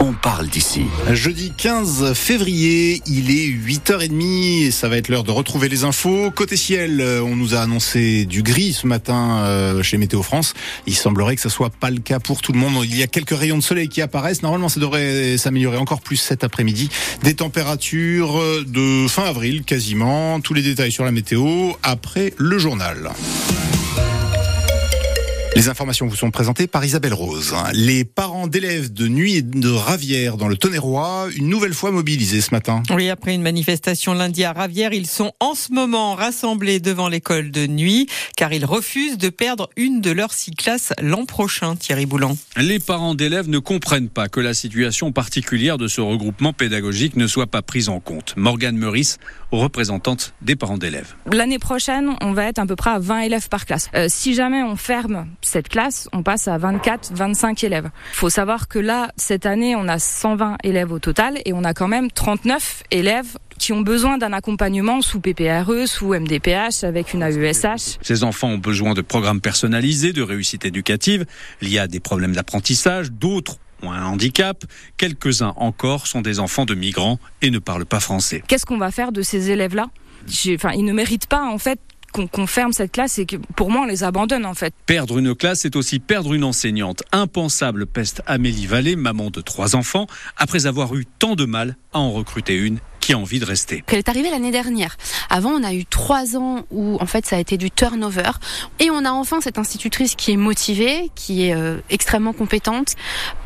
on parle d'ici. Jeudi 15 février, il est 8h30 et ça va être l'heure de retrouver les infos. Côté ciel, euh, on nous a annoncé du gris ce matin euh, chez Météo France. Il semblerait que ce soit pas le cas pour tout le monde. Il y a quelques rayons de soleil qui apparaissent. Normalement, ça devrait s'améliorer encore plus cet après-midi. Des températures de fin avril quasiment. Tous les détails sur la météo après le journal. Les informations vous sont présentées par Isabelle Rose. Les parents d'élèves de Nuit et de Ravière dans le Tonnerrois, une nouvelle fois mobilisés ce matin. Oui, après une manifestation lundi à Ravière, ils sont en ce moment rassemblés devant l'école de Nuit car ils refusent de perdre une de leurs six classes l'an prochain, Thierry Boulan. Les parents d'élèves ne comprennent pas que la situation particulière de ce regroupement pédagogique ne soit pas prise en compte. Morgane Meurice, représentante des parents d'élèves. L'année prochaine, on va être à peu près à 20 élèves par classe. Euh, si jamais on ferme cette classe, on passe à 24, 25 élèves. Il faut savoir que là, cette année, on a 120 élèves au total et on a quand même 39 élèves qui ont besoin d'un accompagnement sous PPRE, sous MDPH, avec une AESH. Ces enfants ont besoin de programmes personnalisés, de réussite éducative. Il y a des problèmes d'apprentissage, d'autres ont un handicap. Quelques-uns encore sont des enfants de migrants et ne parlent pas français. Qu'est-ce qu'on va faire de ces élèves-là? Enfin, ils ne méritent pas, en fait, qu'on ferme cette classe et que pour moi on les abandonne en fait. Perdre une classe, c'est aussi perdre une enseignante. Impensable peste Amélie Vallée, maman de trois enfants, après avoir eu tant de mal à en recruter une qui a envie de rester. Elle est arrivée l'année dernière. Avant, on a eu trois ans où en fait ça a été du turnover, et on a enfin cette institutrice qui est motivée, qui est euh, extrêmement compétente.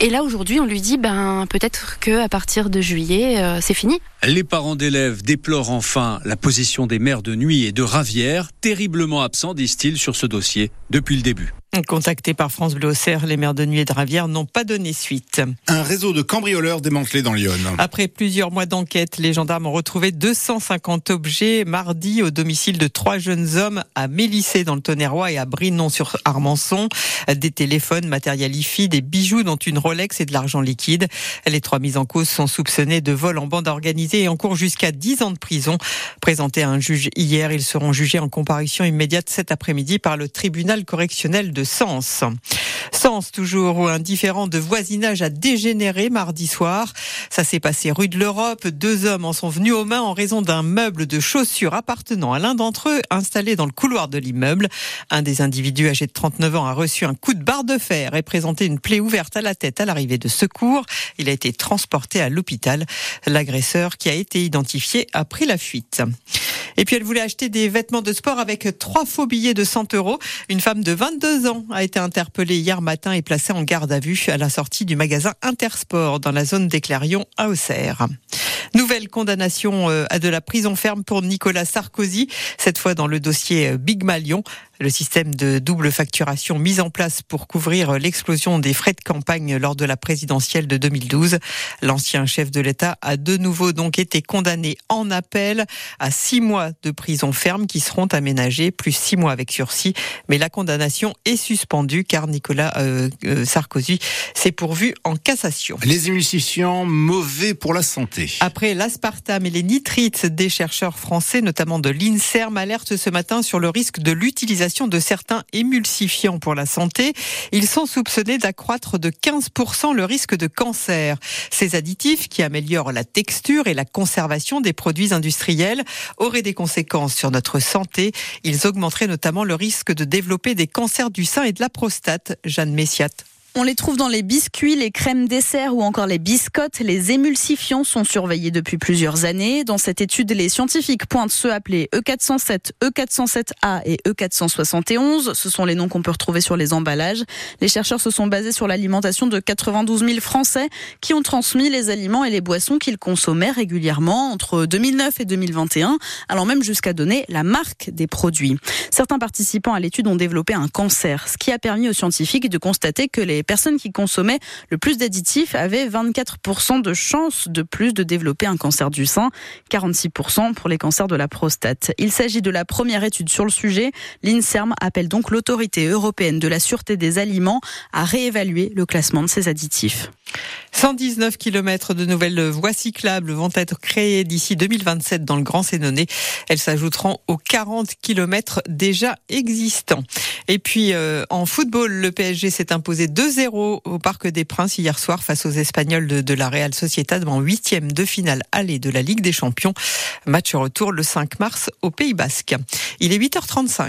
Et là aujourd'hui, on lui dit ben peut-être que à partir de juillet, euh, c'est fini. Les parents d'élèves déplorent enfin la position des maires de Nuit et de Ravière, terriblement absents, disent-ils, sur ce dossier depuis le début. Contactés par France Bleu Auxerre, les maires de Nuit et de Ravière n'ont pas donné suite. Un réseau de cambrioleurs démantelé dans Lyon. Après plusieurs mois d'enquête, les gendarmes ont retrouvé 250 objets mardi au domicile de trois jeunes hommes à Mélissé dans le Tonnerrois et à Brinon sur Armançon. Des téléphones, matériel IFI, des bijoux dont une Rolex et de l'argent liquide. Les trois mises en cause sont soupçonnés de vol en bande organisée et en cours jusqu'à 10 ans de prison. Présentés à un juge hier, ils seront jugés en comparution immédiate cet après-midi par le tribunal correctionnel de Sens. Sens, toujours, où un différent de voisinage a dégénéré mardi soir. Ça s'est passé rue de l'Europe. Deux hommes en sont venus aux mains en raison d'un meuble de chaussures appartenant à l'un d'entre eux, installé dans le couloir de l'immeuble. Un des individus âgé de 39 ans a reçu un coup de barre de fer et présenté une plaie ouverte à la tête à l'arrivée de secours. Il a été transporté à l'hôpital. L'agresseur, qui a été identifié, a pris la fuite. Et puis elle voulait acheter des vêtements de sport avec trois faux billets de 100 euros. Une femme de 22 ans a été interpellée hier matin et placée en garde à vue à la sortie du magasin Intersport dans la zone des Clarions à Auxerre. Nouvelle condamnation euh, à de la prison ferme pour Nicolas Sarkozy, cette fois dans le dossier euh, Big Malion. Le système de double facturation mis en place pour couvrir l'explosion des frais de campagne lors de la présidentielle de 2012. L'ancien chef de l'État a de nouveau donc été condamné en appel à six mois de prison ferme qui seront aménagés, plus six mois avec sursis. Mais la condamnation est suspendue car Nicolas euh, Sarkozy s'est pourvu en cassation. Les émulsifiants mauvais pour la santé. Après l'aspartame et les nitrites, des chercheurs français, notamment de l'INSERM, alertent ce matin sur le risque de l'utilisation de certains émulsifiants pour la santé. Ils sont soupçonnés d'accroître de 15% le risque de cancer. Ces additifs, qui améliorent la texture et la conservation des produits industriels, auraient des conséquences sur notre santé. Ils augmenteraient notamment le risque de développer des cancers du sein et de la prostate. Jeanne Messiat. On les trouve dans les biscuits, les crèmes dessert ou encore les biscottes. Les émulsifiants sont surveillés depuis plusieurs années. Dans cette étude, les scientifiques pointent ceux appelés E407, E407A et E471. Ce sont les noms qu'on peut retrouver sur les emballages. Les chercheurs se sont basés sur l'alimentation de 92 000 Français qui ont transmis les aliments et les boissons qu'ils consommaient régulièrement entre 2009 et 2021, allant même jusqu'à donner la marque des produits. Certains participants à l'étude ont développé un cancer, ce qui a permis aux scientifiques de constater que les personnes qui consommaient le plus d'additifs avaient 24% de chances de plus de développer un cancer du sein, 46% pour les cancers de la prostate. Il s'agit de la première étude sur le sujet. L'INSERM appelle donc l'autorité européenne de la sûreté des aliments à réévaluer le classement de ces additifs. 119 km de nouvelles voies cyclables vont être créées d'ici 2027 dans le Grand Sénonais. Elles s'ajouteront aux 40 km déjà existants. Et puis euh, en football, le PSG s'est imposé 2-0 au Parc des Princes hier soir face aux Espagnols de, la Real Sociedad en huitième de finale aller de la Ligue des Champions. Match retour le 5 mars au Pays Basque. Il est 8h35.